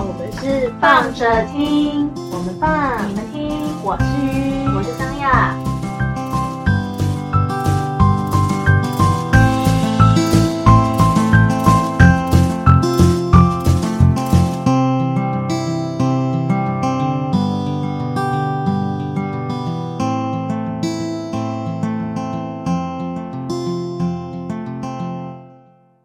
我们是放着听，我们放，你们听，我是，我是张亚。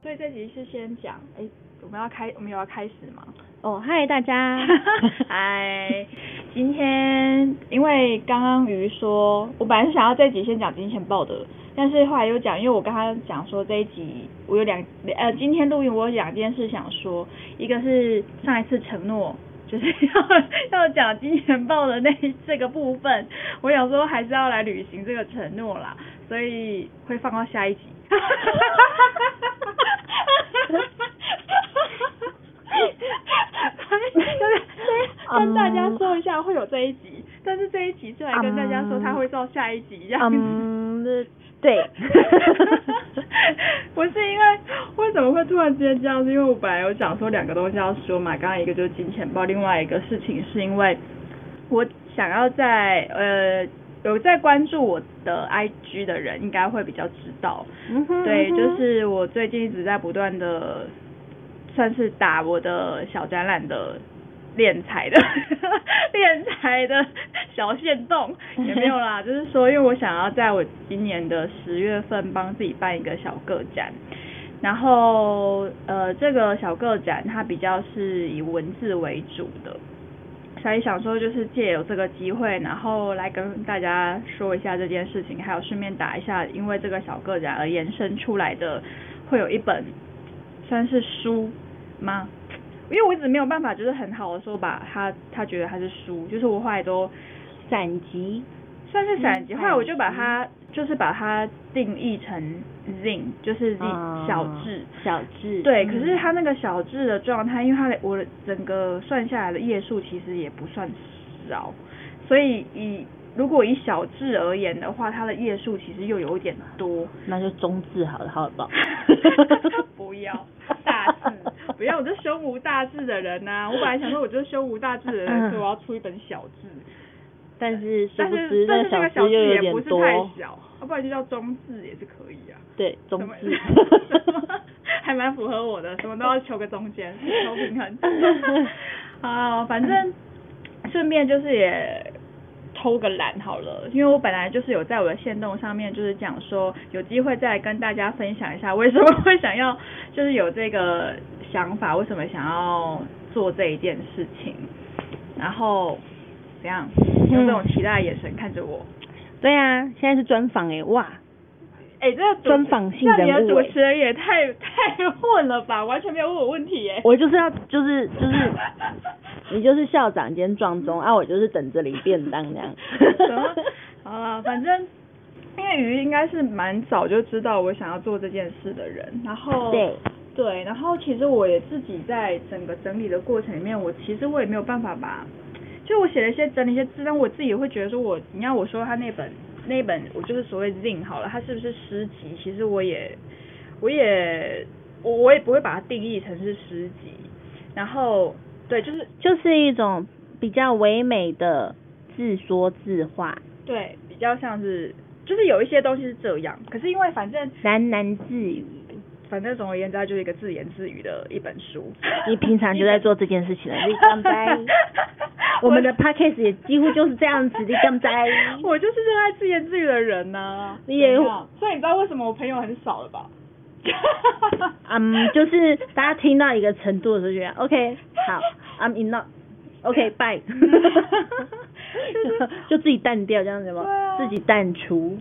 所以这集是先讲，哎，我们要开，我们有要开始吗？哦，嗨大家，嗨，今天因为刚刚鱼说，我本来是想要这一集先讲金钱豹的，但是后来又讲，因为我刚刚讲说这一集我有两呃，今天录音我有两件事想说，一个是上一次承诺。就是要要讲金钱豹的那这个部分，我想说还是要来履行这个承诺啦，所以会放到下一集。跟大家说一下会有这一集，但是这一集是来跟大家说他会到下一集这样子。嗯，对。不是因为为什么会突然之间这样？是因为我本来有讲说两个东西要说嘛，刚刚一个就是金钱豹，另外一个事情是因为我想要在呃有在关注我的 IG 的人应该会比较知道，嗯哼对，就是我最近一直在不断的算是打我的小展览的练财的 练财的小线动也没有啦，就是说，因为我想要在我今年的十月份帮自己办一个小个展，然后呃，这个小个展它比较是以文字为主的，所以想说就是借有这个机会，然后来跟大家说一下这件事情，还有顺便打一下，因为这个小个展而延伸出来的，会有一本算是书吗？因为我一直没有办法，就是很好的说把他，他觉得他是输，就是我后来都散集，算是散集，嗯后来我就把它就是把它定义成 zine，就是 z 嗯小智。小智，对，嗯可是他那个小智的状态，因为他的我的整个算下来的页数其实也不算少，所以以如果以小字而言的话，它的页数其实又有一点多。那就中字好了，好不好？不要大字，不要，我是胸无大志的人呐、我本来想说，我就是胸无大志的人，所以我要出一本小字。但是但是但是这个小字也不是太小，要不然就叫中字也是可以啊。对，中字。还蛮符合我的，什么都要求个中间，求平衡。啊，反正顺便就是也偷个懒好了，因为我本来就是有在我的线动上面就是讲说，有机会再跟大家分享一下为什么会想要就是有这个想法，为什么想要做这一件事情，然后怎样 用这种期待的眼神看着我。对啊，现在是专访哎，哇，哎、这个主专访性那你的主持人也太太混了吧，完全没有问我问题耶。我就是要就是就是，你就是校长兼撞钟啊，我就是等着领便当这样。什么？好了，反正因为鱼应该是蛮早就知道我想要做这件事的人，然后对，对，然后其实我也自己在整个整理的过程里面，我其实我也没有办法把，就我写了一些整理一些字，但我自己也会觉得说我，你要我说他那本那本我就是所谓 zine 好了，他是不是诗集？其实我也我也我我也不会把它定义成是诗集，然后对，就是就是一种比较唯美的自说自话，对，比较像是就是有一些东西是这样，可是因为反正喃喃自语。反正总而言之，它就是一个自言自语的一本书。你平常就在做这件事情了，你干在？我们的 podcast 也几乎就是这样子，你敢在？我就是热爱自言自语的人呐、你也所以你知道为什么我朋友很少了吧？嗯，就是大家听到一个程度的时候，觉得 OK，好，I'm enough，OK，bye，、就是 就自己淡掉这样子吗？啊自己淡出。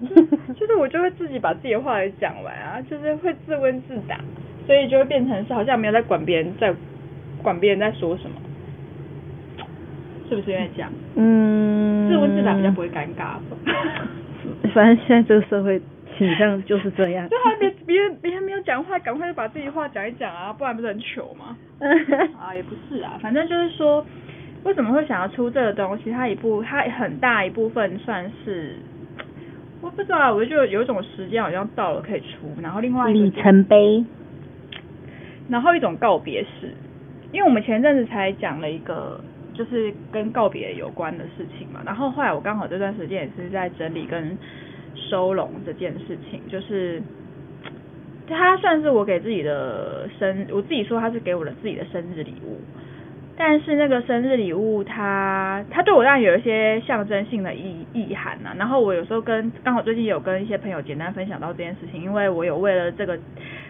就是我就会自己把自己的话给讲完啊，就是会自问自答，所以就会变成是好像没有在管别人在管别人在说什么，是不是因为这样？嗯，自问自答比较不会尴尬。反正现在这个社会倾向就是这样。就还，别别人别人没有讲话，赶快就把自己话讲一讲啊，不然不是很糗吗？啊，也不是啊，反正就是说，为什么会想要出这个东西？它一部，它很大一部分算是，我不知道啊，我就有一种时间好像到了可以出，然后另外一里，程碑，然后一种告别式，因为我们前阵子才讲了一个就是跟告别有关的事情嘛，然后后来我刚好这段时间也是在整理跟收拢这件事情，就是它算是我给自己的生，我自己说它是给我的自己的生日礼物。但是那个生日礼物，它它对我当然有一些象征性的意意涵呐。然后我有时候跟刚好最近有跟一些朋友简单分享到这件事情，因为我有为了这个，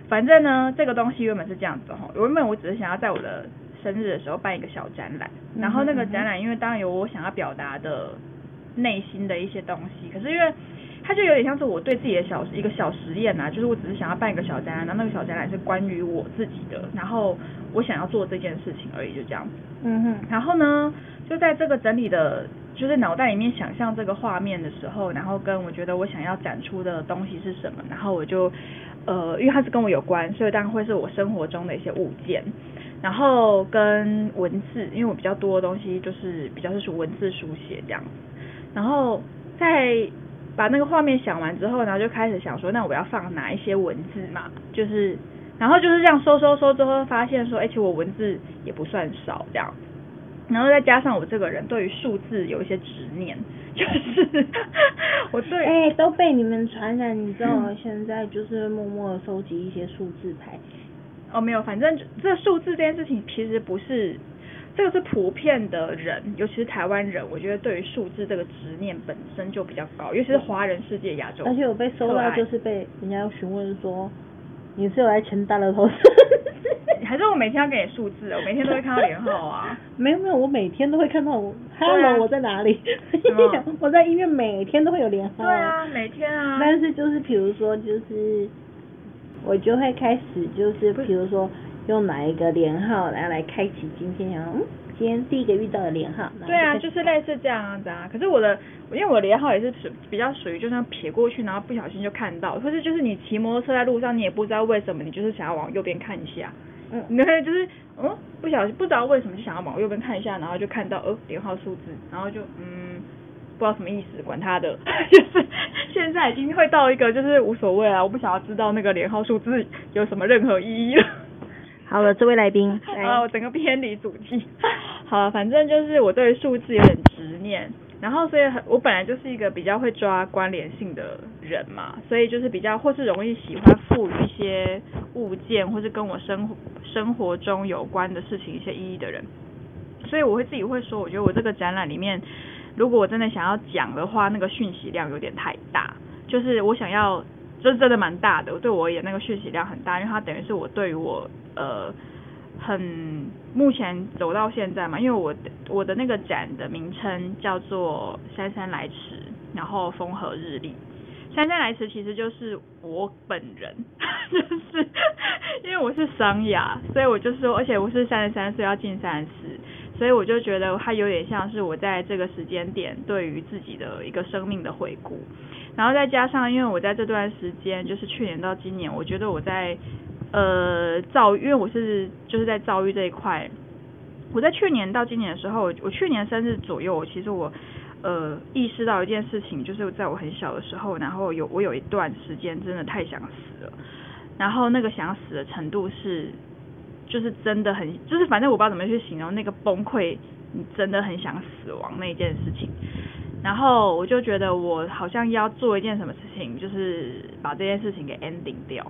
反正呢这个东西原本是这样子哈，原本我只是想要在我的生日的时候办一个小展览，然后那个展览因为当然有我想要表达的内心的一些东西，可是因为。它就有点像是我对自己的小一个小实验呐，就是我只是想要办一个小展览，然后那个小展览是关于我自己的，然后我想要做这件事情而已，就这样子。嗯哼。然后呢，就在这个整理的，就是脑袋里面想象这个画面的时候，然后跟我觉得我想要展出的东西是什么，然后我就呃，因为它是跟我有关，所以当然会是我生活中的一些物件，然后跟文字，因为我比较多的东西就是比较是属文字书写这样子，然后在。把那个画面想完之后，然后就开始想说，那我要放哪一些文字嘛？就是，然后就是这样搜搜搜之后，发现说，而且我文字也不算少这样，然后再加上我这个人对于数字有一些执念，就是 我对哎都被你们传染，你知道吗？现在就是默默收集一些数字牌。哦，没有，反正这数字这件事情其实不是。这个是普遍的人，尤其是台湾人，我觉得对于数字这个执念本身就比较高，尤其是华人世界、亚洲。而且我被收到，就是被人家询问说，你是有来签大乐透？还是我每天要给你数字？我每天都会看到连号啊。没有没有，我每天都会看到我。Hello，我在哪里？我在医院，每天都会有连号。对啊，每天啊。但是就是比如说，就是我就会开始就是比如说。用哪一个连号来来开启今天？想嗯，今天第一个遇到的连号。对啊，就是类似这样子啊。可是我的，因为我的连号也是属比较属于，就像撇过去，然后不小心就看到，或是就是你骑摩托车在路上，你也不知道为什么，你就是想要往右边看一下。嗯。你会，就是嗯，不小心不知道为什么就想要往右边看一下，然后就看到呃连号数字，然后就嗯不知道什么意思，管他的，就是现在已经会到一个就是无所谓啊，我不想要知道那个连号数字有什么任何意义了。好了，这位来宾，啊，我整个偏离主题。好了，反正就是我对数字有点执念，然后所以很，我本来就是一个比较会抓关联性的人嘛，所以就是比较或是容易喜欢赋予一些物件或是跟我生活生活中有关的事情一些意义的人，所以我会自己会说，我觉得我这个展览里面，如果我真的想要讲的话，那个讯息量有点太大，就是我想要。这真的蛮大的，对我而言那个讯息量很大，因为它等于是我对于我呃很目前走到现在嘛，因为我我的那个展的名称叫做姗姗来迟，然后风和日丽，姗姗来迟其实就是我本人，就是因为我是桑雅，所以我就说，而且我是三十三岁要进三十，所以我就觉得它有点像是我在这个时间点对于自己的一个生命的回顾。然后再加上，因为我在这段时间，就是去年到今年，我觉得我在呃造，因为我是就是在遭遇这一块。我在去年到今年的时候，我去年生日左右，其实我呃意识到一件事情，就是在我很小的时候，然后有我有一段时间真的太想死了，然后那个想死的程度是，就是真的很，就是反正我不知道怎么去形容那个崩溃，你真的很想死亡那件事情。然后我就觉得我好像要做一件什么事情，就是把这件事情给 ending 掉。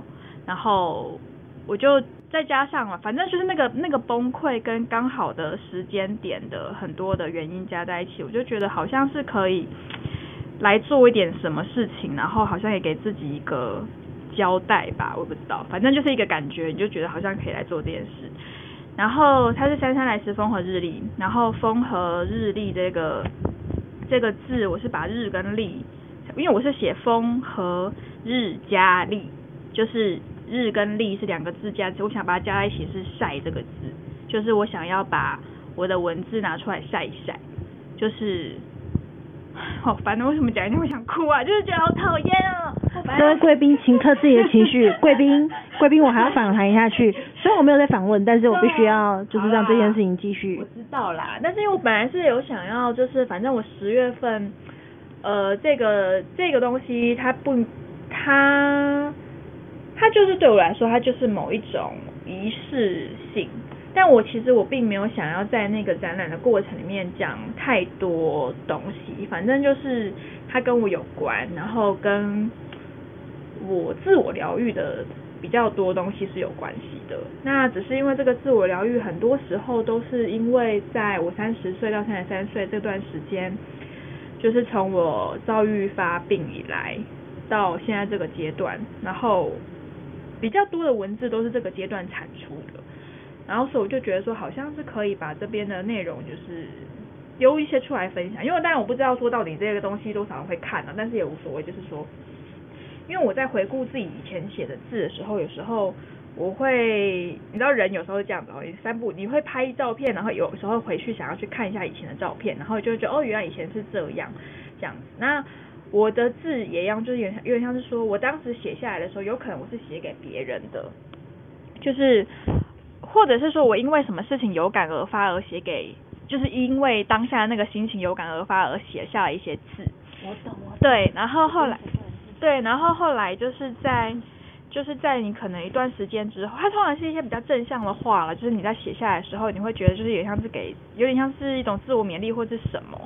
然后我就再加上了，反正就是那个 那个崩溃跟刚好的时间点的很多的原因加在一起，我就觉得好像是可以来做一点什么事情，然后好像也给自己一个交代吧，我不知道，反正就是一个感觉，你就觉得好像可以来做这件事。然后它是姗姗来迟，风和日丽，然后风和日丽这个。这个字我是把日跟丽，因为我是写风和日加丽，就是日跟丽是两个字加，我想把它加在一起是晒这个字，就是我想要把我的文字拿出来晒一晒，就是，好烦的，为什么讲一定会想哭啊？就是觉得好讨厌啊！各位贵宾，请克自己的情绪，贵宾，贵宾，我还要访谈下去，虽然我没有在访问，但是我必须要就是让这件事情继续。我知道啦，但是因为我本来是有想要，就是反正我十月份，呃，这个这个东西它不，它它就是对我来说，它就是某一种仪式性，但我其实我并没有想要在那个展览的过程里面讲太多东西，反正就是它跟我有关，然后跟我自我疗愈的比较多东西是有关系的。那只是因为这个自我疗愈，很多时候都是因为在我三十岁到三十三岁这段时间，就是从我躁郁发病以来到现在这个阶段，然后比较多的文字都是这个阶段产出的。然后所以我就觉得说，好像是可以把这边的内容就是丢一些出来分享，因为当然我不知道说到底这个东西多少人会看啊，但是也无所谓，就是说，因为我在回顾自己以前写的字的时候，有时候我会，你知道人有时候是这样子哦，你三步你会拍照片，然后有时候回去想要去看一下以前的照片，然后就会觉得哦，原来以前是这样这样子。那我的字也一样，就是有点有点像是说我当时写下来的时候，有可能我是写给别人的，就是。或者是说我因为什么事情有感而发而写给，就是因为当下那个心情有感而发而写下了一些字。我懂，我懂。对，然后后来，对，然后后来就是在，就是在你可能一段时间之后，它通常是一些比较正向的话了，就是你在写下来的时候，你会觉得就是有点像是给，有点像是一种自我勉励或是什么，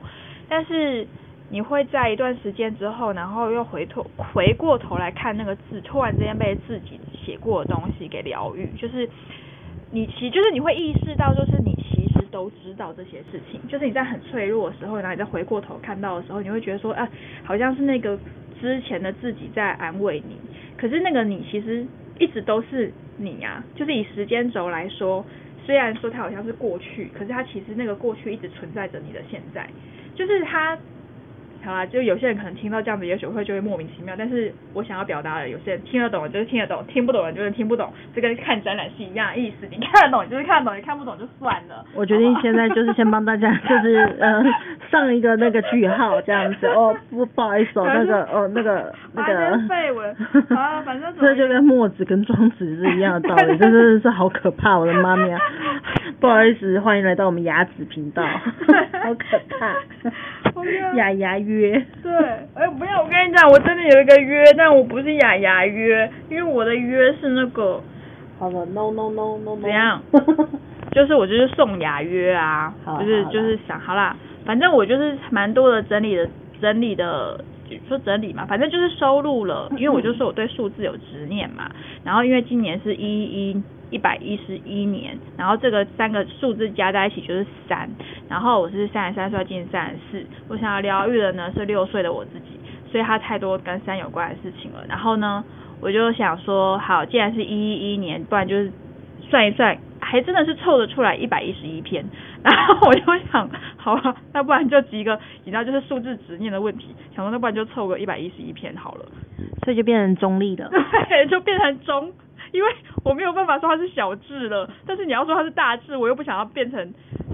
但是你会在一段时间之后，然后又回头回过头来看那个字，突然之间被自己写过的东西给疗愈，就是。你其就是你会意识到，就是你其实都知道这些事情，就是你在很脆弱的时候，然后你再回过头看到的时候，你会觉得说，啊，好像是那个之前的自己在安慰你，可是那个你其实一直都是你啊，就是以时间轴来说，虽然说它好像是过去，可是它其实那个过去一直存在着你的现在，就是它。好啦，就有些人可能听到这样子，也许会就会莫名其妙。但是我想要表达的，有些人听得懂就是听得懂，听不懂的就是听不懂，这跟看展览是一样的意思。你看得懂就是看得懂，你看不懂就算了。我决定现在就是先帮大家 就是呃上一个那个句号这样子哦，不不好意思哦，那个哦那个那个废文 啊，反正这就跟墨子跟庄子是一样的道理，真的是好可怕，我的妈咪啊！不好意思，欢迎来到我们牙子频道，好可怕，牙牙约。对，哎，不要，我跟你讲，我真的有一个约，但我不是雅雅约，因为我的约是那个。好了，no no no no no。怎样？就是我就是送雅约啊，就是就是想好啦，反正我就是蛮多的整理的整理的，说整理嘛，反正就是收录了，因为我就说我对数字有执念嘛，然后因为今年是一一。一百一十一年，然后这个三个数字加在一起就是三，然后我是三十三岁进三十四，我想要疗愈的呢是六岁的我自己，所以它太多跟三有关的事情了。然后呢，我就想说，好，既然是一一一年，不然就是算一算，还真的是凑得出来一百一十一篇。然后我就想，好了，那不然就集个，你知道就是数字执念的问题，想说那不然就凑个一百一十一篇好了，所以就变成中立的，对，就变成中。因为我没有办法说它是小智了，但是你要说它是大智，我又不想要变成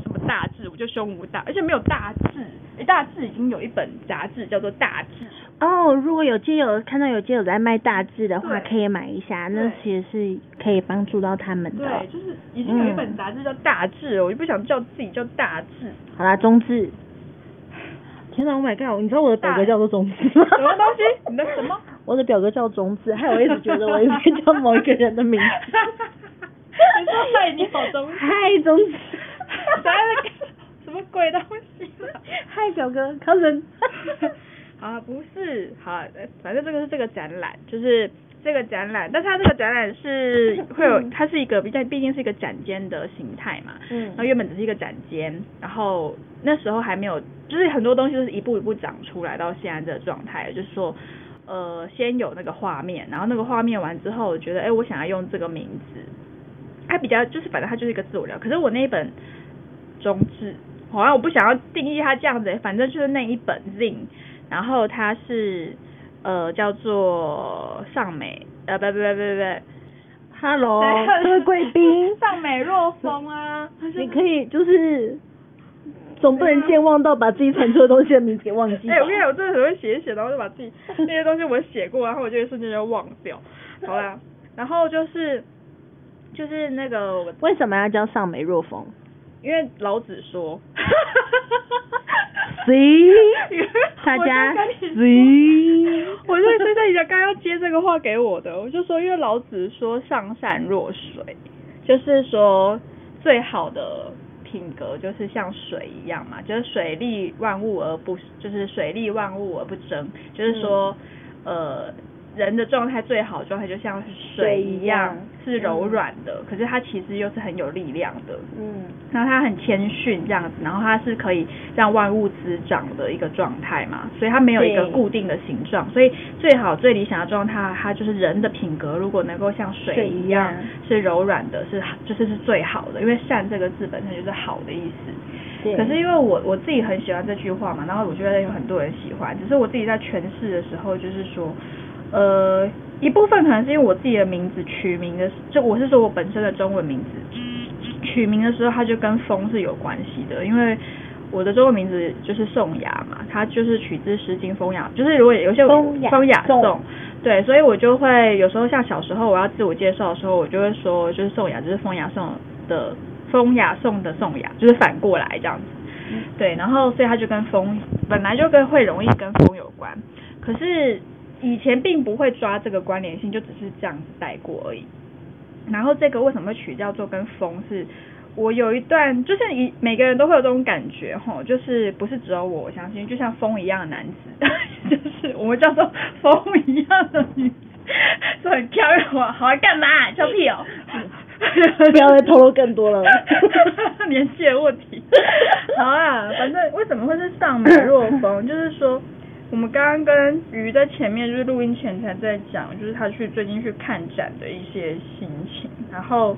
什么大智，我就胸无大，而且没有大智，哎，大智已经有一本杂志叫做大智。哦，如果有街友看到有街友在卖大智的话，可以买一下，那其实是可以帮助到他们的。对，就是已经有一本杂志叫大智，我就不想叫自己叫大智。好啦，中智。天哪，Oh my god！你知道我的表哥叫做中智吗？什么东西？你的什么？我的表哥叫中智，害我一直觉得我应该叫某一个人的名字。你说嗨，你好中智。嗨，中智。什么鬼东西？嗨，表哥，cousin。啊，不是，好，反正这个是这个展览，就是这个展览，但是它这个展览是 会有，它是一个，毕竟毕竟是一个展间的形态嘛。嗯。然后原本只是一个展间，然后那时候还没有，就是很多东西都是一步一步长出来到现在这个状态，就是说。呃，先有那个画面，然后那个画面完之后，我觉得，哎，我想要用这个名字，它比较就是，反正它就是一个自我聊。可是我那一本中志，好像我不想要定义它这样子，反正就是那一本 Zing，然后他是呃叫做尚美，呃，不不不不不，Hello，这位贵宾，尚美若风啊，你可以就是。总不能健忘到把自己产出的东西的名字给忘记。哎，我跟你讲，我真的很会写写，然后就把自己那些东西我写过，然后我就一瞬间就忘掉。好啦，然后就是就是那个为什么要叫上美若风？因为老子说。See，大家 See，我就现在刚要接这个话给我的，我就说，因为老子说上善若水，就是说。最好的品格就是像水一样嘛，就是水利万物而不，就是水利万物而不争，就是说，呃。人的状态最好的状态就像水一样，是柔软的，可是它其实又是很有力量的。嗯，然后它很谦逊这样子，然后它是可以让万物滋长的一个状态嘛，所以它没有一个固定的形状，所以最好最理想的状态，它就是人的品格如果能够像水一样是柔软的，是就是是最好的，因为善这个字本身就是好的意思。可是因为我我自己很喜欢这句话嘛，然后我觉得有很多人喜欢，只是我自己在诠释的时候就是说。呃，一部分可能是因为我自己的名字取名的，就我是说我本身的中文名字取名的时候，它就跟风是有关系的。因为我的中文名字就是宋雅嘛，它就是取自《诗经·风雅》，就是如果有些风雅颂，对，所以我就会有时候像小时候我要自我介绍的时候，我就会说就是宋雅，就是风雅颂的风雅颂的宋雅，就是反过来这样子。对，然后所以它就跟风本来就跟会容易跟风有关，可是。以前并不会抓这个关联性，就只是这样子带过而已。然后这个为什么会取叫做跟风？是我有一段，就是一每个人都会有这种感觉吼，就是不是只有我相信，就像风一样的男子，就是我们叫做风一样的女子，说很漂亮嘛，好爱干嘛？臭屁哦！不要再透露更多了，年纪的问题。好啊，反正为什么会是上美若风？就是说。我们刚刚跟鱼在前面，就是录音前才在讲，就是他去最近去看展的一些心情。然后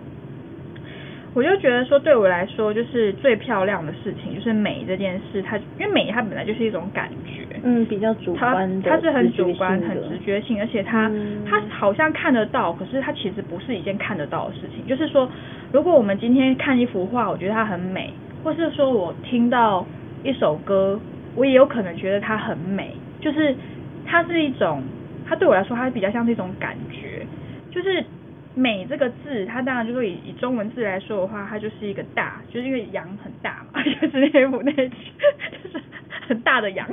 我就觉得说，对我来说，就是最漂亮的事情，就是美这件事。它因为美，它本来就是一种感觉，嗯，比较主观的，它是很主观、很直觉性，而且它它好像看得到，可是它其实不是一件看得到的事情。就是说，如果我们今天看一幅画，我觉得它很美，或是说我听到一首歌。我也有可能觉得它很美，就是它是一种，它对我来说，它比较像是一种感觉，就是美这个字，它当然就说以以中文字来说的话，它就是一个大，就是因为羊很大嘛，就是那部那句，就是很大的羊，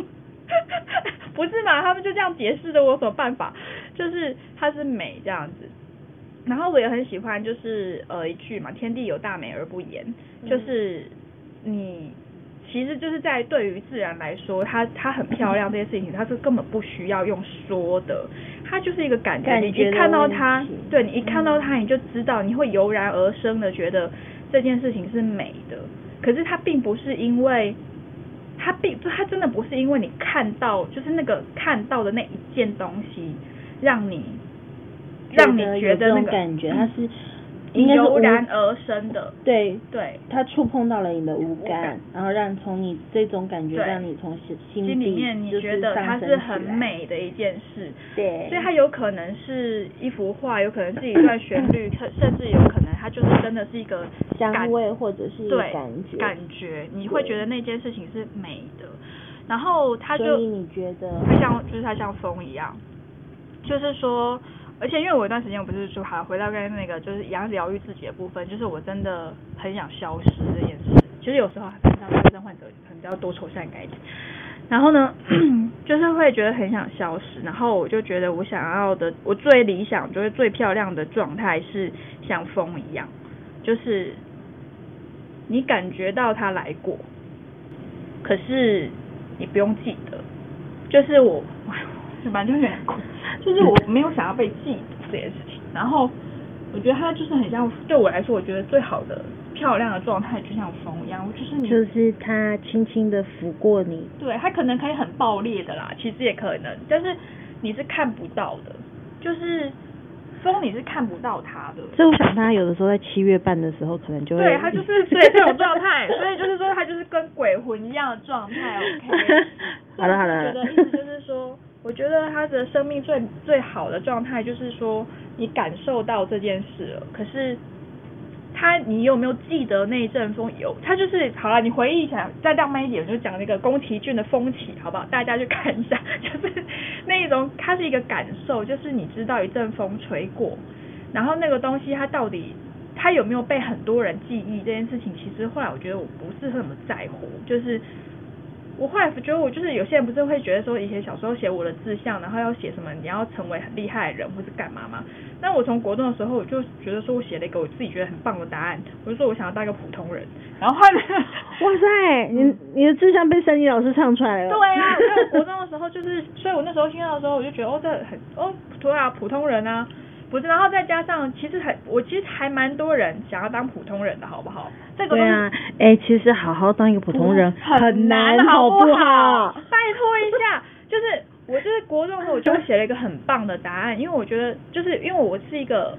不是嘛？他们就这样解释的，我有什么办法？就是它是美这样子，然后我也很喜欢，就是呃一句嘛，天地有大美而不言，就是你。其实就是在对于自然来说，它它很漂亮这件事情，它是根本不需要用说的，它就是一个感觉。你一看到它，对你一看到它，你就知道，你会油然而生的觉得这件事情是美的。可是它并不是因为，它并就它真的不是因为你看到，就是那个看到的那一件东西，让你让你觉得那个感觉，它是。油然而生的，对对，它触碰到了你的五感，然后让从你这种感觉让你从心心里面你觉得它是很美的一件事，对，所以它有可能是一幅画，有可能是一段旋律，甚 甚至有可能它就是真的是一个香味或者是对感觉，感觉你会觉得那件事情是美的，然后它就你觉得它像就是它像风一样，就是说。而且因为我有段时间我不是说还回到刚才那个就是一样疗愈自己的部分，就是我真的很想消失这件事。其实有时候很像癌症患者，可能要多愁善感一点。然后呢，就是会觉得很想消失。然后我就觉得我想要的，我最理想就是最漂亮的状态是像风一样，就是你感觉到它来过，可是你不用记得。就是我，反正有点苦。就是我没有想要被记这件事情，然后我觉得他就是很像对我来说，我觉得最好的漂亮的状态就像风一样，就是你就是他轻轻的拂过你，对，他可能可以很爆裂的啦，其实也可能，但是你是看不到的，就是风你是看不到它的。所以我想它有的时候在七月半的时候可能就会，对，它就是对这种状态，所以就是说它就是跟鬼魂一样的状态，OK。好了好了，觉得意思就是说。我觉得他的生命最最好的状态就是说，你感受到这件事了。可是他，你有没有记得那一阵风？有，他就是好了。你回忆起来，再浪漫一点，就讲那个宫崎骏的风起，好不好？大家去看一下，就是那一种，它是一个感受，就是你知道一阵风吹过，然后那个东西它到底它有没有被很多人记忆这件事情，其实后来我觉得我不是那么在乎，就是。我后来觉得我就是有些人不是会觉得说以前小时候写我的志向，然后要写什么你要成为很厉害的人或是干嘛嘛？那我从国中的时候我就觉得说我写了一个我自己觉得很棒的答案，我就说我想要当一个普通人。然后后来，哇塞，你你的志向被森林老师唱出来了。对啊，因为国中的时候就是，所以我那时候听到的时候我就觉得哦这很哦对啊普通人啊。不是，然后再加上，其实还我其实还蛮多人想要当普通人的，好不好？这个对啊，哎，其实好好当一个普通人很难，好不好？拜托一下，就是我就是国中的时候，我就写了一个很棒的答案，因为我觉得就是因为我是一个，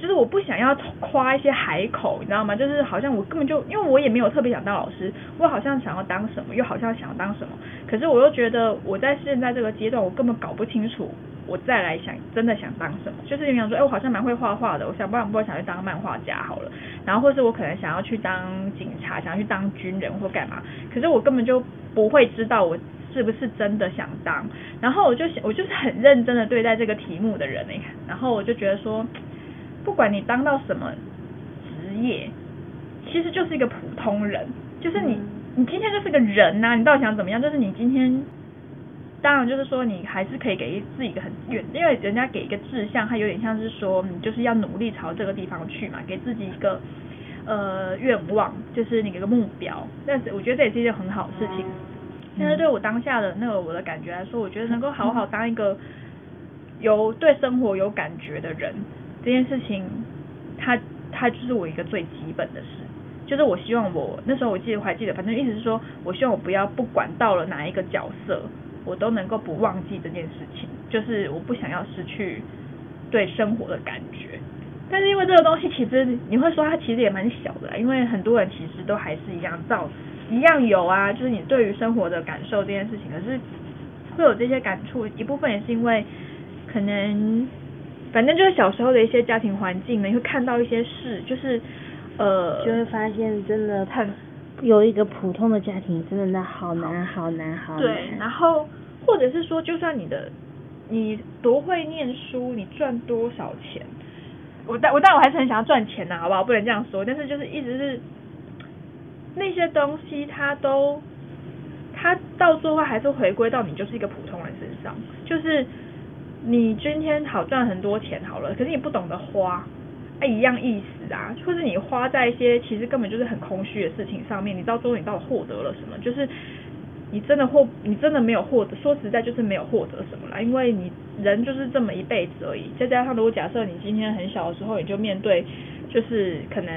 就是我不想要夸一些海口，你知道吗？就是好像我根本就，因为我也没有特别想当老师，我好像想要当什么，又好像想要当什么，可是我又觉得我在现在这个阶段，我根本搞不清楚。我再来想，真的想当什么？就是你想说，哎，我好像蛮会画画的，我想不然不会想去当漫画家好了。然后或是我可能想要去当警察，想要去当军人或干嘛。可是我根本就不会知道我是不是真的想当。然后我就想，我就是很认真的对待这个题目的人哎。然后我就觉得说，不管你当到什么职业，其实就是一个普通人。就是你，你今天就是个人呐，你到底想怎么样？就是你今天。当然，就是说你还是可以给自己一个很远，因为人家给一个志向，它有点像是说你就是要努力朝这个地方去嘛，给自己一个呃愿望，就是你一个目标。但是我觉得这也是一件很好的事情。但是对我当下的那个我的感觉来说，我觉得能够好好当一个有对生活有感觉的人，这件事情，它它就是我一个最基本的事。就是我希望我那时候我记得我还记得，反正意思是说我希望我不要不管到了哪一个角色。我都能够不忘记这件事情，就是我不想要失去对生活的感觉。但是因为这个东西，其实你会说它其实也蛮小的，因为很多人其实都还是一样造，一样有啊，就是你对于生活的感受这件事情，可是会有这些感触，一部分也是因为可能反正就是小时候的一些家庭环境呢，你会看到一些事，就是呃，就会发现真的很。有一个普通的家庭，真的那好难，好难，好难。对，然后或者是说，就算你的你多会念书，你赚多少钱，我但我但我还是很想要赚钱呐，好不好？不能这样说，但是就是一直是那些东西，它都它到最后还是回归到你就是一个普通人身上，就是你今天好赚很多钱好了，可是你不懂得花。一样意思啊，或是你花在一些其实根本就是很空虚的事情上面，你到最后你到底获得了什么？就是你真的获，你真的没有获得，说实在就是没有获得什么啦，因为你人就是这么一辈子而已。再加上如果假设你今天很小的时候你就面对，就是可能，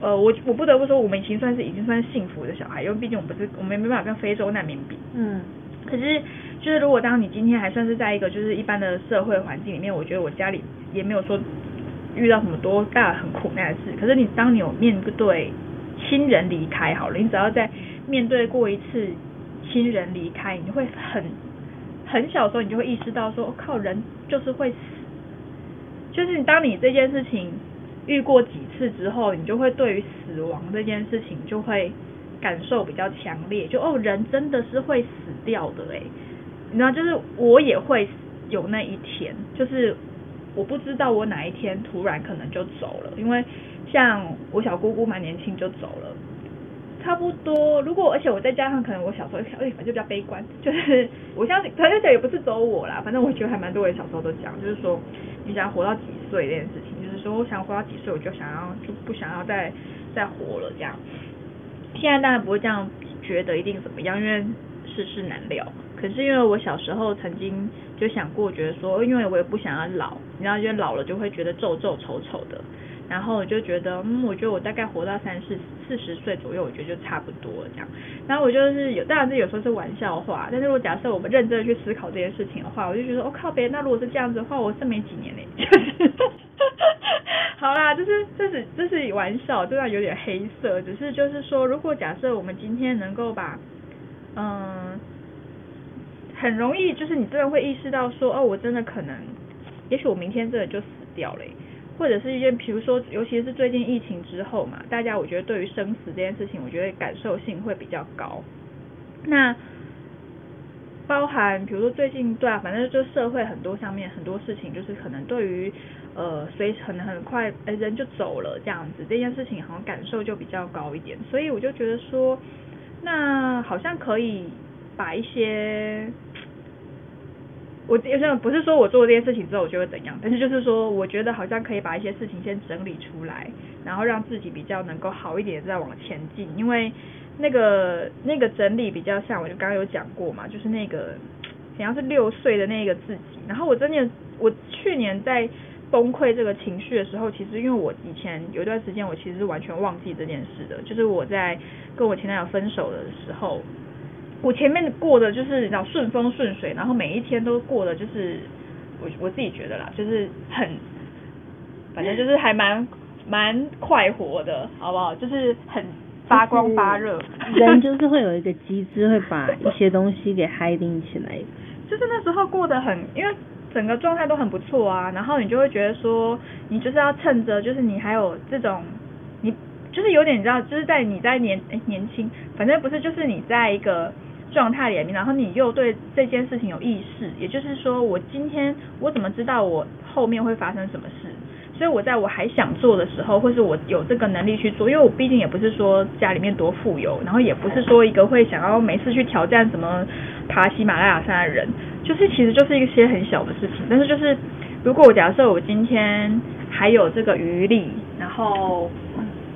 呃，我我不得不说，我们已经算是已经算是幸福的小孩，因为毕竟我们不是我们没办法跟非洲难民比。嗯。可是就是如果当你今天还算是在一个就是一般的社会环境里面，我觉得我家里也没有说。遇到什么多大很苦难的事，可是你当你有面对亲人离开好了，你只要在面对过一次亲人离开，你会很很小的时候你就会意识到说，靠，人就是会死，就是当你这件事情遇过几次之后，你就会对于死亡这件事情就会感受比较强烈，就哦，人真的是会死掉的诶，你知道，就是我也会有那一天，就是。我不知道我哪一天突然可能就走了，因为像我小姑姑蛮年轻就走了，差不多。如果而且我再加上可能我小时候哎反正就比较悲观，就是我相信，反正也不是走我啦，反正我觉得还蛮多人小时候都讲，就是说你想活到几岁这件事情，就是说我想活到几岁我就想要就不想要再再活了这样。现在当然不会这样觉得一定怎么样，因为世事难料。可是因为我小时候曾经就想过，觉得说，因为我也不想要老，你知道，因为老了就会觉得皱皱丑丑的，然后我就觉得，嗯，我觉得我大概活到三四四十岁左右，我觉得就差不多了这样。然后我就是有，当然这有时候是玩笑话，但是如果假设我们认真的去思考这件事情的话，我就觉得，我靠别，那如果是这样子的话，我剩没几年嘞。好啦，就是这是这是玩笑，这样有点黑色，只是就是说，如果假设我们今天能够把，嗯。很容易，就是你真的会意识到说，哦，我真的可能，也许我明天真的就死掉了，或者是一件，比如说，尤其是最近疫情之后嘛，大家我觉得对于生死这件事情，我觉得感受性会比较高。那包含，比如说最近对啊，反正就社会很多上面很多事情，就是可能对于呃，随可能很快，哎，人就走了这样子，这件事情好像感受就比较高一点，所以我就觉得说。那好像可以把一些，我有些不是说我做这件事情之后我就会怎样，但是就是说，我觉得好像可以把一些事情先整理出来，然后让自己比较能够好一点再往前进，因为那个那个整理比较像，我就刚刚有讲过嘛，就是那个好像是六岁的那个自己，然后我真的我去年在。崩溃这个情绪的时候，其实因为我以前有一段时间，我其实是完全忘记这件事的。就是我在跟我前男友分手的时候，我前面过的就是你知道顺风顺水，然后每一天都过的就是我我自己觉得啦，就是很，反正就是还蛮蛮快活的，好不好？就是很发光发热。人就是会有一个机制，会把一些东西给 high 定起来。就是那时候过得很，因为。整个状态都很不错啊，然后你就会觉得说，你就是要趁着，就是你还有这种，你就是有点你知道，就是在你在年哎年轻，反正不是，就是你在一个状态里面，然后你又对这件事情有意识，也就是说，我今天我怎么知道我后面会发生什么事？所以我在我还想做的时候，或是我有这个能力去做，因为我毕竟也不是说家里面多富有，然后也不是说一个会想要没事去挑战什么爬喜马拉雅山的人。就是其实就是一些很小的事情，但是就是如果我假设我今天还有这个余力，然后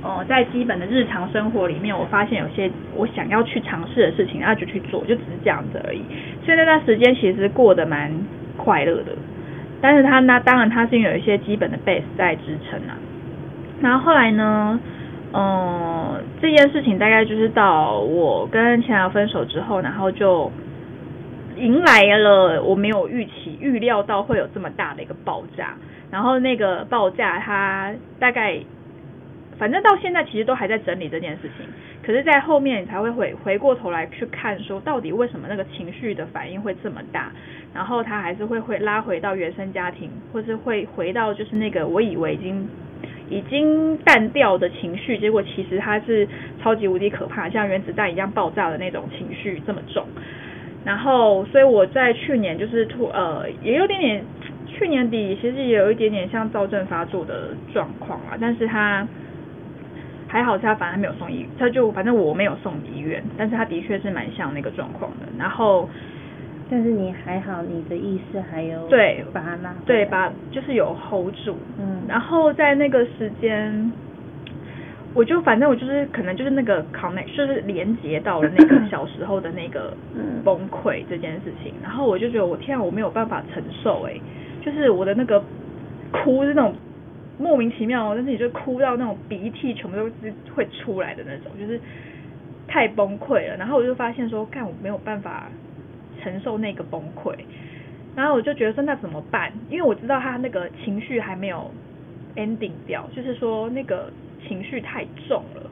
哦在基本的日常生活里面，我发现有些我想要去尝试的事情，那就去做，就只是这样子而已。所以那段时间其实过得蛮快乐的，但是他那当然他是因为有一些基本的 base 在支撑啊。然后后来呢，嗯这件事情大概就是到我跟前男友分手之后，然后就。迎来了我没有预期、预料到会有这么大的一个爆炸，然后那个爆炸它大概，反正到现在其实都还在整理这件事情，可是，在后面你才会回回过头来去看，说到底为什么那个情绪的反应会这么大，然后他还是会会拉回到原生家庭，或是会回到就是那个我以为已经已经淡掉的情绪，结果其实它是超级无敌可怕，像原子弹一样爆炸的那种情绪这么重。然后，所以我在去年就是突呃，也有点点，去年底其实也有一点点像躁症发作的状况啊，但是他还好，他反而没有送医，他就反正我没有送医院，但是他的确是蛮像那个状况的。然后，但是你还好，你的意识还有对把他拉对把就是有 hold 住，嗯，然后在那个时间。我就反正我就是可能就是那个 connect 就是连接到了那个小时候的那个崩溃这件事情，然后我就觉得我天啊我没有办法承受哎，就是我的那个哭是那种莫名其妙，但是你就哭到那种鼻涕全部都是会出来的那种，就是太崩溃了。然后我就发现说，看我没有办法承受那个崩溃，然后我就觉得说那怎么办？因为我知道他那个情绪还没有 ending 掉，就是说那个。情绪太重了，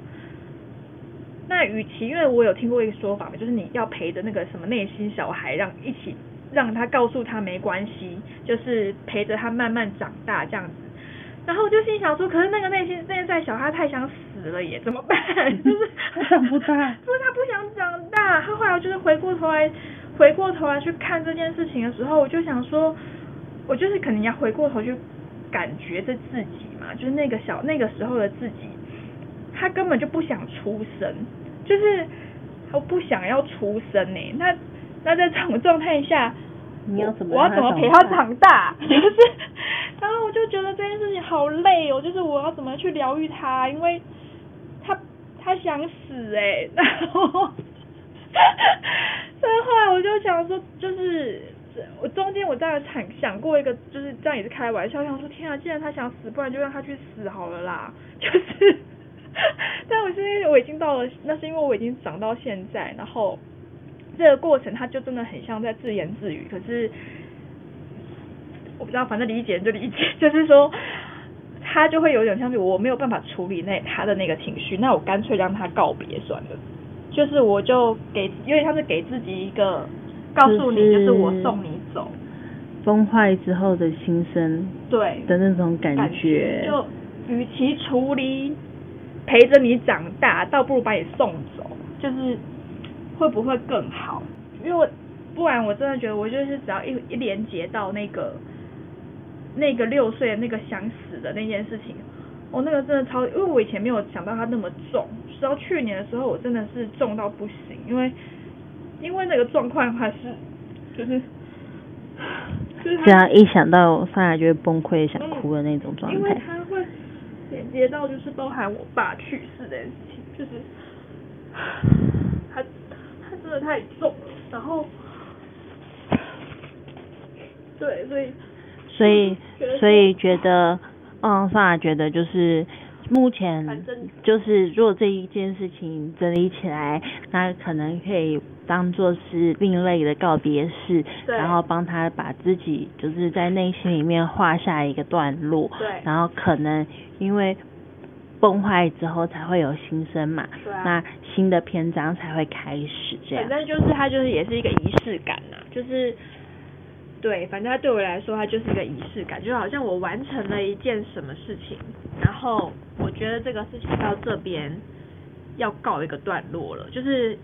那与其因为我有听过一个说法嘛，就是你要陪着那个什么内心小孩，让一起让他告诉他没关系，就是陪着他慢慢长大这样子。然后我就心想说，可是那个内心内在小孩太想死了耶，怎么办？就是他长不大，不是他不想长大。他后来就是回过头来，回过头来去看这件事情的时候，我就想说，我就是可能要回过头去感觉着自己嘛。就是那个小那个时候的自己，他根本就不想出生，就是他不想要出生呢。那那在这种状态下，你要怎么我要怎么陪他长大？就是，然后我就觉得这件事情好累哦。就是我要怎么去疗愈他？因为他他想死哎。然后，所以后来我就想说，就是。我中间我当然想想过一个，就是这样也是开玩笑，想说天啊，既然他想死，不然就让他去死好了啦。就是，但我是因为我已经到了，那是因为我已经长到现在，然后这个过程他就真的很像在自言自语。可是我不知道，反正理解就理解，就是说他就会有点像是我没有办法处理那他的那个情绪，那我干脆让他告别算了。就是我就给，因为他是给自己一个。告诉你，就是我送你走。崩坏之后的心声，对的那种感觉。就与其处理陪着你长大，倒不如把你送走，就是会不会更好？因为不然我真的觉得，我就是只要一一连接到那个那个六岁的那个想死的那件事情，哦，那个真的超，因为我以前没有想到它那么重，直到去年的时候，我真的是重到不行，因为因为那个状况还是就是就是这样一想到上来就会崩溃想哭的那种状态因为态。它会连接到就是包含我爸去世这件事情，就是他他真的太重了，然后对，所以所以所以觉得，嗯，算了觉得就是目前就是如果这一件事情整理起来，那可能可以当做是另类的告别式，然后帮他把自己就是在内心里面画下一个段落，对。然后可能因为崩坏之后才会有新生嘛，对啊那新的篇章才会开始这样反。正就是它就是也是一个仪式感呐、就是对，反正它对我来说它就是一个仪式感，就好像我完成了一件什么事情，然后我觉得这个事情到这边要告一个段落了，就是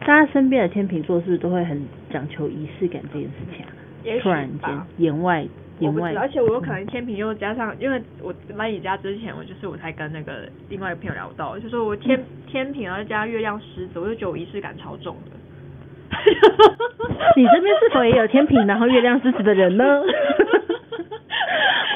大家身边的天秤座是不是都会很讲求仪式感这件事情啊？也突然间，言外我不知道，而且我有可能天平又加上，因为我来你家之前，我就是我才跟那个另外一个朋友聊到，就说我天、天平然后加月亮狮子，我就觉得我仪式感超重的。你这边是否也有天平然后月亮狮子的人呢？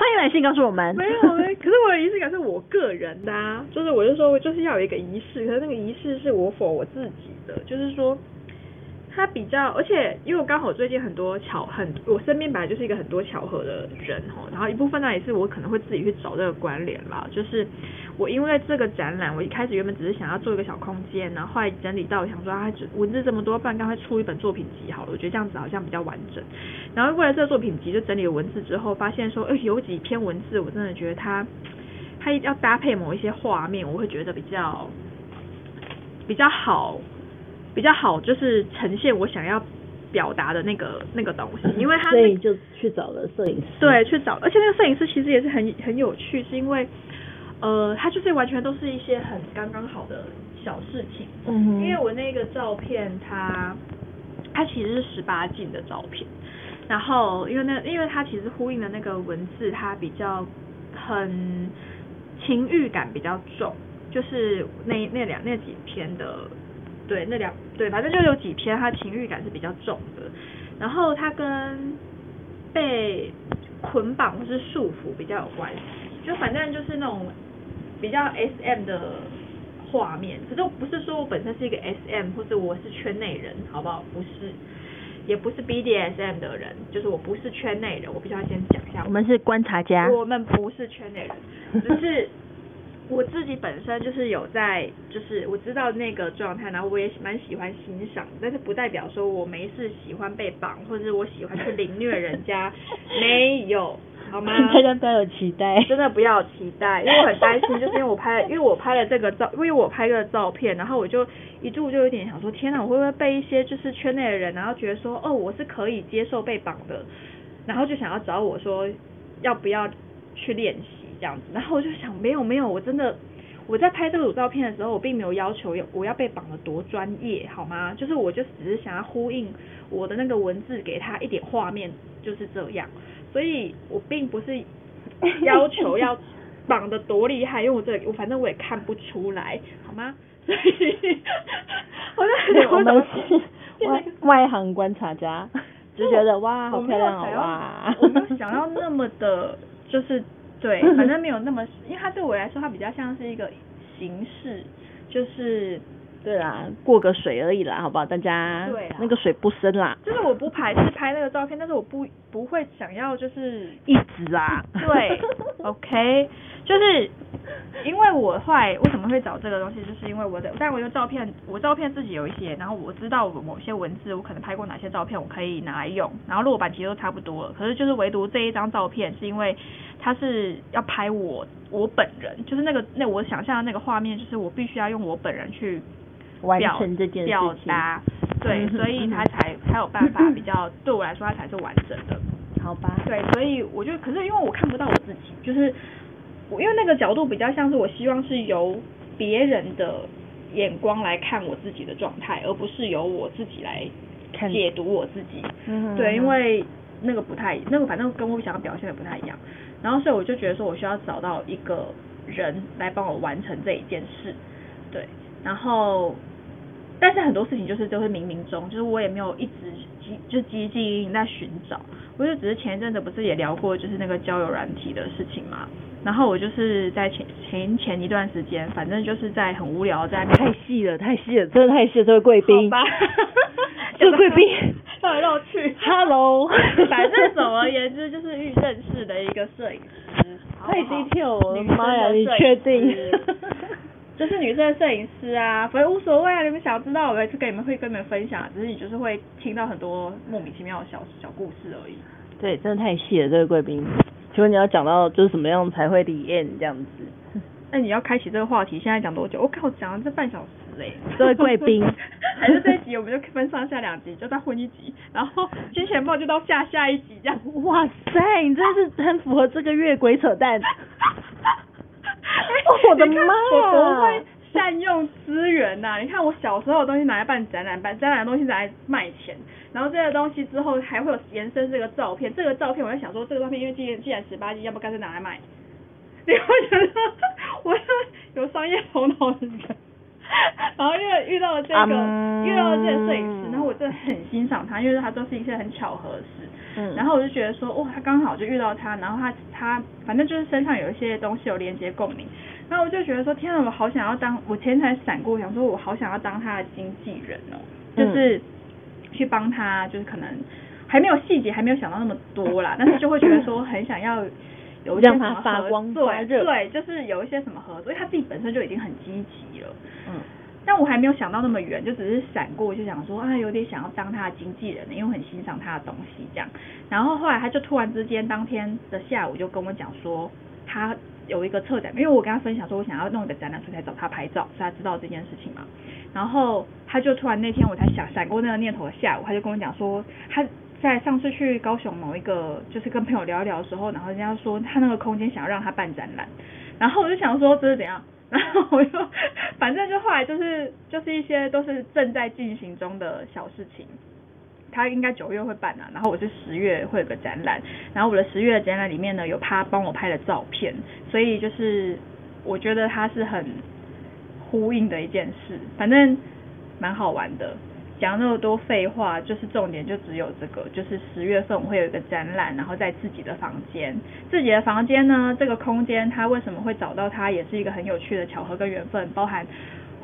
欢迎来信告诉我们。没有欸，可是我的仪式感是我个人的啊，就是我就说我就是要有一个仪式，可是那个仪式是我否我自己的，就是说它比较，而且因为我刚好最近很多巧很，我身边本来就是一个很多巧合的人哦，然后一部分呢也是我可能会自己去找这个关联啦，就是我因为这个展览，我一开始原本只是想要做一个小空间，然后后来整理到我想说啊，文字这么多，不然干脆出一本作品集好了，我觉得这样子好像比较完整。然后为了这个作品集，就整理了文字之后，发现说，哎、有几篇文字我真的觉得它，它要搭配某一些画面，我会觉得比较比较好，比较好，就是呈现我想要表达的那个那个东西，因为它那所以就去找了摄影师。对，去找，而且那个摄影师其实也是很很有趣，是因为呃，他就是完全都是一些很刚刚好的小事情。因为我那个照片它，它其实是十八禁的照片，然后因为那因为它其实呼应的那个文字，它比较很情欲感比较重，就是那那两那几篇的，对那两对，反正就有几篇他情欲感是比较重的，然后他跟被捆绑或是束缚比较有关系，就反正就是那种比较 S M 的画面，可是我不是说我本身是一个 S M 或者我是圈内人，好不好？不是，也不是 B D S M 的人，就是我不是圈内人，我必须要先讲一下，我们是观察家。我们不是圈内人，只是我自己本身就是有在，就是我知道那个状态，然后我也蛮喜欢欣赏，但是不代表说我没事喜欢被绑，或者是我喜欢去凌虐人家，没有，好吗？大家不要有期待。真的不要有期待，因为我很担心，就是因为我拍，因为我拍了这个照，因为我拍个照片，然后我就一度就有点想说，天哪，我会不会被一些就是圈内的人，然后觉得说，哦，我是可以接受被绑的，然后就想要找我说，要不要去练习这样子，然后我就想，没有没有，我真的。我在拍这组照片的时候，我并没有要求有我要被绑得多专业，好吗？就是我就只是想要呼应我的那个文字，给他一点画面，就是这样。所以我并不是要求要绑得多厉害，因为我这我反正我也看不出来，好吗？所以我就对 我们是外外行观察家，就觉得哇，好漂亮哦有想要哇。我没有想要那么的，就是对，反正没有那么，因为它对我来说，它比较像是一个形式，就是对啦，过个水而已啦，好不好？大家对啦那个水不深啦，就是我不排斥拍那个照片，但是我不不会想要就是一直啊。对，OK，就是因为我后来为什么会找这个东西，就是因为我的，但我有照片，我照片自己有一些，然后我知道我某些文字，我可能拍过哪些照片，我可以拿来用，然后落版其实都差不多了，可是就是唯独这一张照片，是因为它是要拍我我本人，就是那个那我想象的那个画面，就是我必须要用我本人去完成这件事表达，对，所以他才才有办法比较对我来说，它才是完整的。好吧？对，所以我就可是因为我看不到我自己，就是我因为那个角度比较像是我希望是由别人的眼光来看我自己的状态，而不是由我自己来解读我自己。嗯对，因为那个不太，那个反正跟我想要表现的不太一样。然后所以我就觉得说我需要找到一个人来帮我完成这一件事，对。然后，但是很多事情就是都是冥冥中，就是我也没有一直积就积极在寻找，我就只是前一阵子不是也聊过就是那个交友软体的事情嘛。然后我就是在前前前一段时间，反正就是在很无聊，在太细了，太细了，真的太细了，这位贵宾。好吧。这位贵宾。绕来绕去。Hello。反正总而言之，就是预认识的一个摄影师。太低调了，妈呀！你确定？就是女生的摄影师啊，反正无所谓啊，你们想知道，我每次跟你们会跟你们分享，只是你就是会听到很多莫名其妙的小小故事而已。对，真的太细了，这位贵宾。请问你要讲到就是什么样才会离 end 这样子？那你要开启这个话题，现在讲多久？我靠，讲了这半小时嘞！这位贵宾，还是这一集我们就分上下两集，就再混一集，然后金钱豹就到下下一集这样。哇塞，你真是很符合这个月鬼扯淡。我的妈呀！善用资源呐！你看我小时候的东西拿来办展览，办展览的东西拿来卖钱，然后这个东西之后还会有延伸这个照片，这个照片我在想说，这个照片因为既然既然十八禁，要不干脆拿来卖？你会觉得我是有商业头脑的人，然后因为遇到了这个，遇到了这个摄影师，然后我真的很欣赏他，因为他都是一些很巧合的事。嗯。然后我就觉得说，哇，他刚好就遇到他，然后他他反正就是身上有一些东西有连接共鸣，然后我就觉得说，天啊，我好想要当，我前才闪过，想说我好想要当他的经纪人哦，就是去帮他，就是可能还没有细节，还没有想到那么多啦，但是就会觉得说很想要。有一些什么合作，对，就是有一些什么合作，因为他自己本身就已经很积极了。嗯。但我还没有想到那么远，就只是闪过，就想说啊，有点想要当他的经纪人，因为我很欣赏他的东西这样。然后后来他就突然之间当天的下午就跟我讲说，他有一个策展，因为我跟他分享说我想要弄一个展览，所以才找他拍照，所以他知道这件事情嘛。然后他就突然那天我才想闪过那个念头的下午，他就跟我讲说他。在上次去高雄某一个，就是跟朋友聊一聊的时候，然后人家说他那个空间想要让他办展览，然后我就想说这是怎样，然后我就反正就后来就是就是一些都是正在进行中的小事情，他应该九月会办啊，然后我是十月会有个展览，然后我的十月展览里面呢有他帮我拍的照片，所以就是我觉得他是很呼应的一件事，反正蛮好玩的。讲那么多废话，就是重点就只有这个，就是十月份我会有一个展览，然后在自己的房间，自己的房间呢，这个空间它为什么会找到它，也是一个很有趣的巧合跟缘分，包含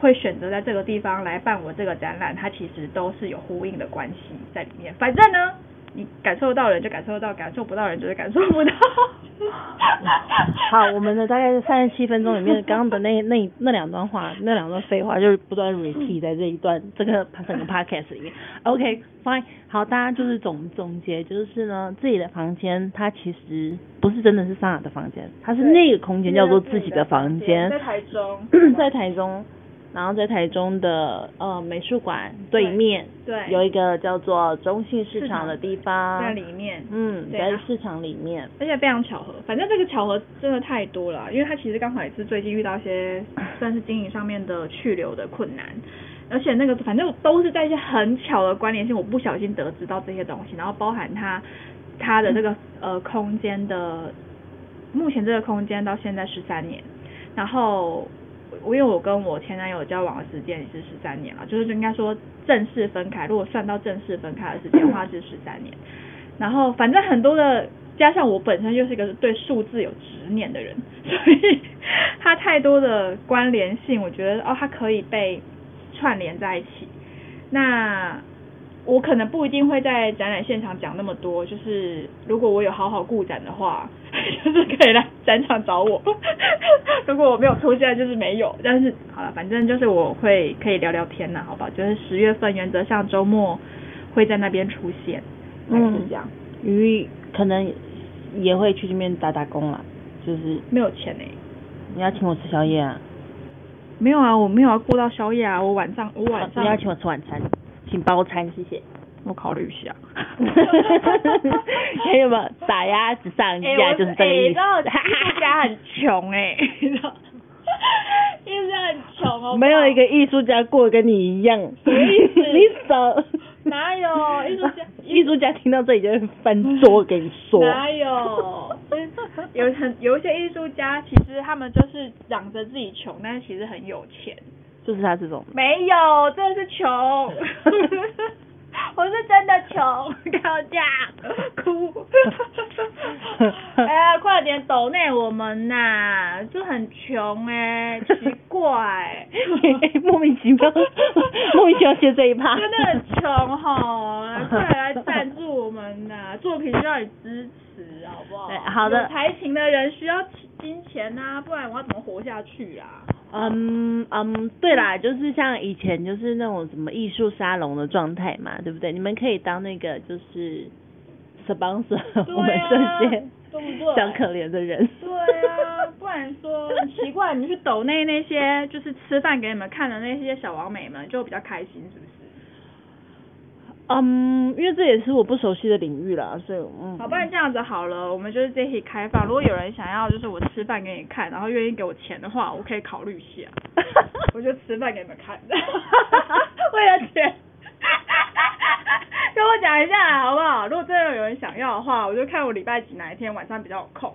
会选择在这个地方来办我这个展览，它其实都是有呼应的关系在里面。反正呢。你感受到人就感受到，感受不到人就是感受不到。好，我们的大概三十七分钟里面，刚刚的那那那两段话，那两段废话，就是不断 repeat 在这一段这个整个 podcast 里面。OK，fine，好，大家就是总总结，就是呢，自己的房间它其实不是真的是桑雅的房间，它是那个空间叫做自己的房间，在台中，在台中。然后在台中的呃美术馆对面，对，有一个叫做中信市场的地方，在里面，嗯，在市场里面，而且非常巧合，反正这个巧合真的太多了，因为他其实刚好也是最近遇到一些 算是经营上面的去留的困难，而且那个反正都是在一些很巧的关联性，我不小心得知到这些东西，然后包含他他的这个呃空间的，目前这个空间到现在十三年，然后。我因为我跟我前男友交往的时间也是十三年了，就是应该说正式分开，如果算到正式分开的时间的话是十三年。然后反正很多的，加上我本身就是一个对数字有执念的人，所以它太多的关联性，我觉得哦，它可以被串联在一起。那。我可能不一定会在展览现场讲那么多，就是如果我有好好顾展的话，就是可以来展场找我。如果我没有出现，就是没有。但是好了，反正就是我会可以聊聊天呐，好吧？就是十月份原则上周末会在那边出现，嗯，是这样。鱼可能也会去那边打打工啦，就是没有钱哎。你要请我吃宵夜啊？没有啊，我没有要过到宵夜啊，我晚上我晚上。你要请我吃晚餐。请包餐，谢谢。我考虑一下。还有吗？打鸭子上架就是这个意思。艺术家很穷哎，艺术家很穷哦。没有一个艺术家过跟你一样。什么意思？你走。哪有艺术家？艺 艺术家听到这里就会翻桌给你说。哪有？有很有一些艺术家，其实他们就是嚷着自己穷，但是其实很有钱。就是他这种。没有，真的是穷。我是真的穷，吵架哭。哎呀，快点抖内我们呐，就很穷哎，奇怪。莫名其妙，莫名其妙接这一趴。真的很穷哈，快来赞助我们呐，作品需要你支持，好不好？好的。有才情的人需要金钱呐，不然我要怎么活下去啊？嗯嗯，对啦，就是像以前就是那种什么艺术沙龙的状态嘛，对不对？你们可以当那个就是 sponsor 我们这些小可怜的人。对啊，不然说很奇怪，你去抖内那些就是吃饭给你们看的那些小王美们就比较开心，是不是？嗯，因为这也是我不熟悉的领域啦，所以嗯。好，不然这样子好了，我们就是这题开放。如果有人想要就是我吃饭给你看，然后愿意给我钱的话，我可以考虑一下。我就吃饭给你们看。为了钱。跟我讲一下好不好？如果真的有人想要的话，我就看我礼拜几哪一天晚上比较有空，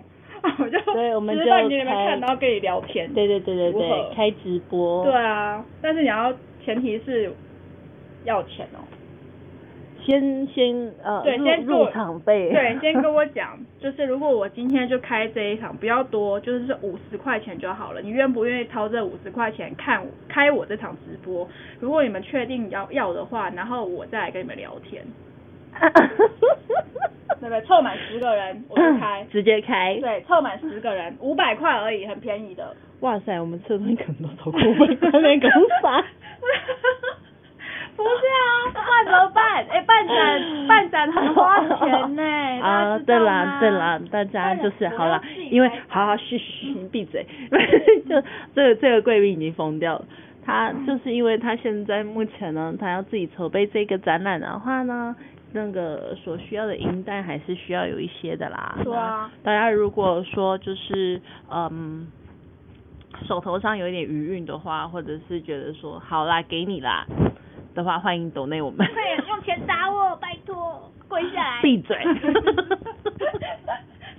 我就吃饭给你们看，然后跟你聊天。对对对对对，开直播。对啊，但是你要前提是要钱哦。先先呃，对，先入场费。对，先跟我讲，就是如果我今天就开这一场，不要多，就是五十块钱就好了。你愿不愿意掏这五十块钱看开我这场直播？如果你们确定要要的话，然后我再来跟你们聊天。对不对？凑满十个人我就开。直接开。对，凑满十个人，五百块而已，很便宜的。哇塞，我们车东可能都超过五百块那个啥。不是啊，那怎么办？哎，办展 办展很花钱呢。啊，对啦对啦，大家就是好了，因为好好嘘嘘闭嘴，就这个这个贵宾已经疯掉了。他就是因为他现在目前呢，他要自己筹备这个展览的话呢，那个所需要的银弹还是需要有一些的啦。是啊。大家如果说就是嗯，手头上有一点余韵的话，或者是觉得说好啦，给你啦。的话，欢迎抖内我们。快点用钱打我，拜托，跪下来。闭嘴。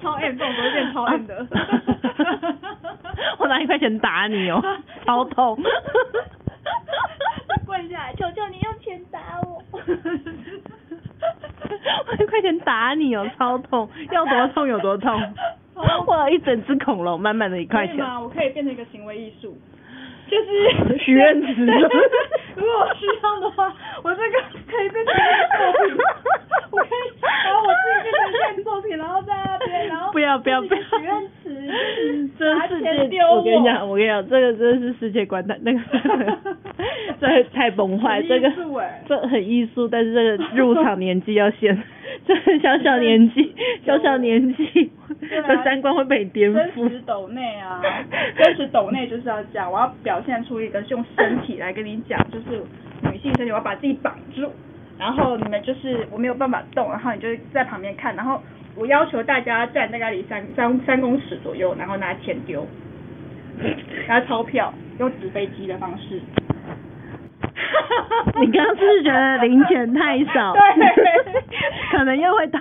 超 M 动作变超 M 的。我拿一块钱打你哦，超痛。跪下来，求求你用钱打我。我一块钱打你哦，超痛，要多痛有多痛。哇，一整只恐龙，满满的一块钱。我可以变成一个行为艺术。就是 许愿池。如果我需要的话，我这个可以变成作品，我可以把我自己变成一件作品，然后在那边，然后不要不要不要许愿池，这世界，我跟你讲，我跟你讲，这个真的是世界观的，那个这太崩坏，这个这很艺术，但是这个入场年纪要限。这小小年纪，小小年纪的三观会被颠覆。真实抖内啊，真实抖内就是要讲，我要表现出一个用身体来跟你讲，就是女性身体，我要把自己绑住，然后你们就是我没有办法动，然后你就在旁边看，然后我要求大家站大概离三三三公尺左右，然后拿钱丢，拿钞票，用纸飞机的方式。你刚刚是不是觉得零钱太少？对，可能又会痛。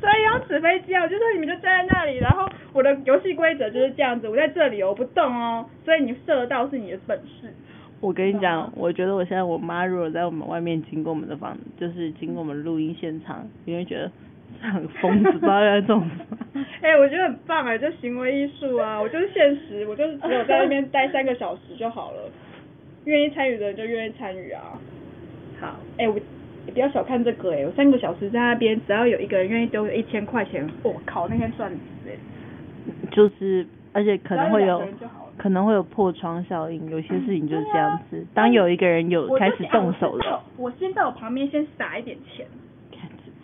所以用纸飞机啊，我就说你们就站在那里，然后我的游戏规则就是这样子，我在这里我不动哦，所以你射到是你的本事。我跟你讲，我觉得我现在我妈如果在我们外面经过我们的房，就是经过我们录音现场，你会觉得很疯子，不知道在做什么。哎，我觉得很棒哎，就行为艺术啊，我就是现实，我就是只有在那边待三个小时就好了。愿意参与的人就愿意参与啊。好，哎，我不要小看这个哎，我三个小时在那边，只要有一个人愿意丢一千块钱，我靠，那天赚死哎。就是，而且可能会有，可能会有破窗效应，有些事情就是这样子。当有一个人有开始动手了，我先在我旁边先撒一点钱。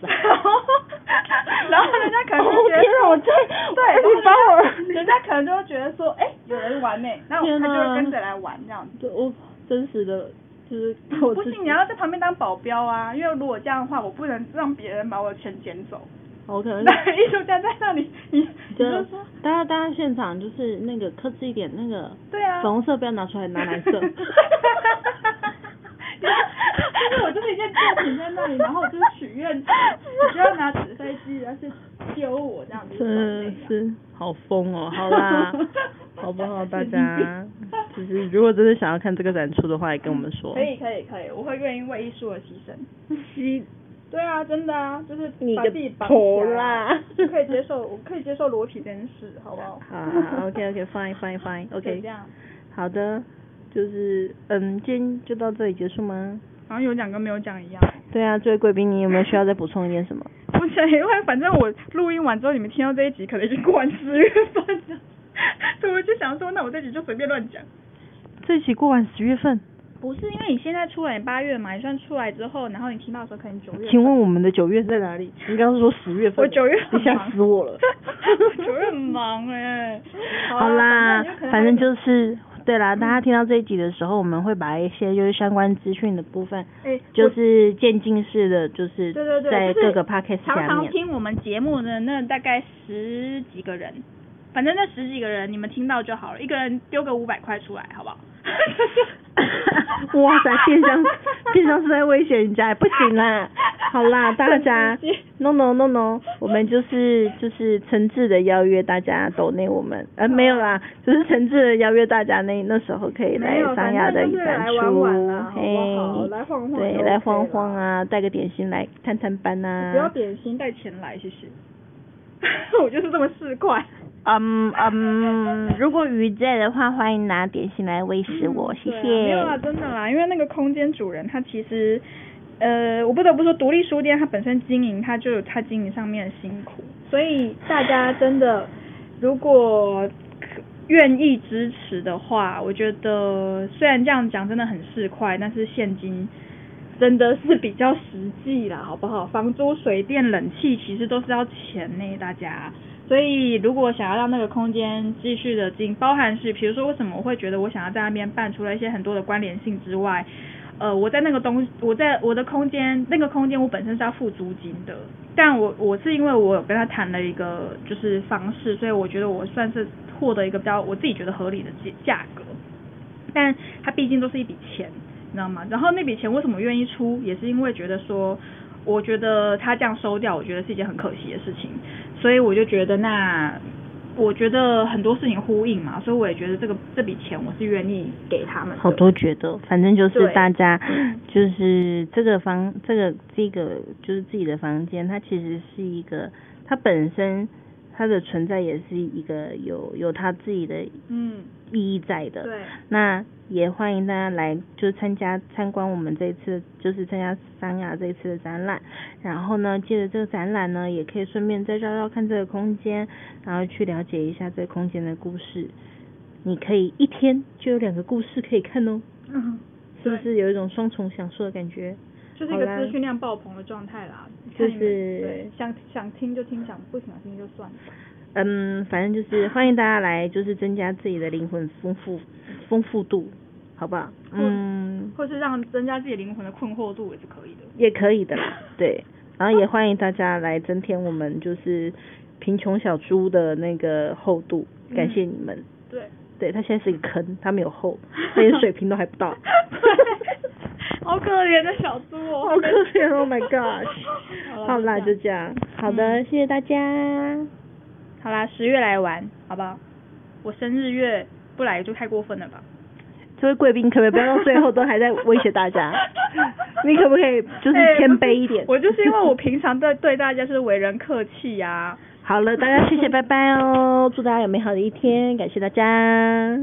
然后 然后人家可能就觉得，对，你帮我，人家可能就会觉得说，哎，有人玩呢，然后他就会跟着来玩这样子。我真实的，就是 不行，你要在旁边当保镖啊，因为如果这样的话，我不能让别人把我的钱捡走。我可能 艺术家在那里，你 就说，大家大家现场就是那个克制一点，那个对啊，粉红色不要拿出来，拿蓝色。就是我就是一件作品在那里，然后我就是许愿，你就要拿纸飞机然后去丢我这样子。真是好疯哦！好啦，好不好？大家就是如果真的想要看这个展出的话，也跟我们说。可以可以可以，我会愿意为艺术而牺牲。牺 对啊，真的啊，就是把自己绑头啦就可以接受，我可以接受裸体这件事，好不好？好，OK OK fine fine fine OK 这。样。好的，就是嗯，今天就到这里结束吗？好像有讲跟没有讲一样。对啊，这位贵宾，你有没有需要再补充一点什么？不是，因为反正我录音完之后，你们听到这一集可能已经过完十月份了，所以我就想说，那我这集就随便乱讲。这一期过完十月份，不是，因为你现在出来八月嘛，你算出来之后，然后你听到的时候可能九月。请问我们的九月在哪里？你刚刚说十月份，我九月你吓很忙死我了。九月很忙哎、好啦反正就是对啦，大家听到这一集的时候，我们会把一些就是相关资讯的部分，哎就是渐进式的，就是对对对，就是在各个 podcast 常常。听我们节目的那大概十几个人，反正那十几个人你们听到就好了，一个人丢个五百块出来，好不好？哇塞，变相变相是在威胁人家，不行啦。好啦，大家，no no no no，我们就是就是诚挚的邀约大家抖内我们，呃没有啦，就是诚挚的邀约大家那那时候可以来三亚的反正就是展出，嘿来晃晃对，来晃晃啊，带个点心来探探班呐、不要点心带钱来，谢谢。我就是这么市侩。嗯嗯，如果鱼在的话，欢迎拿点心来喂食我，谢谢。没有啦，真的啦，因为那个空间主人他其实，呃，我不得不说，独立书店它本身经营，它就有它经营上面的辛苦，所以大家真的如果愿意支持的话，我觉得虽然这样讲真的很市侩，但是现金。真的是比较实际啦，好不好？房租、水电、冷气其实都是要钱呢，大家。所以如果想要让那个空间继续的进，包含是比如说为什么我会觉得我想要在那边办，除了一些很多的关联性之外，呃，我在那个东，我在我的空间，那个空间我本身是要付租金的，但我我是因为我跟他谈了一个就是方式，所以我觉得我算是获得一个比较我自己觉得合理的价价格，但它毕竟都是一笔钱，你知道吗？然后那笔钱为什么愿意出，也是因为觉得说，我觉得他这样收掉，我觉得是一件很可惜的事情，所以我就觉得那。我觉得很多事情呼应嘛，所以我也觉得这个这笔钱我是愿意给他们。好多觉得，反正就是大家嗯就是这个房，这个这个就是自己的房间，它其实是一个，它本身它的存在也是一个有有它自己的嗯，意义在的。对，那也欢迎大家来，就是参加参观我们这一次，就是参加三亚这一次的展览。然后呢，借着这个展览呢，也可以顺便再绕绕看这个空间，然后去了解一下这个空间的故事。你可以一天就有两个故事可以看哦，嗯，是不是有一种双重享受的感觉？就是一个资讯量爆棚的状态啦。就是对想想听就听，想不想听就算了。嗯，反正就是欢迎大家来，就是增加自己的灵魂丰富丰富度，好不好？嗯，或是让增加自己灵魂的困惑度也是可以的。也可以的啦，对。然后也欢迎大家来增添我们就是贫穷小猪的那个厚度，感谢你们。对，对，它现在是一个坑，它没有厚，它连水平都还不到。好可怜的小猪哦，好可怜，Oh my gosh！好 好啦，就就这样。好的，谢谢大家。好啦，十月来玩，好不好？我生日月不来就太过分了吧？这位贵宾可不可以不要到最后都还在威胁大家？你可不可以就是谦卑一点？哎我就是因为我平常对对大家是为人客气呀、好了，大家谢谢，拜拜哦！祝大家有美好的一天，感谢大家。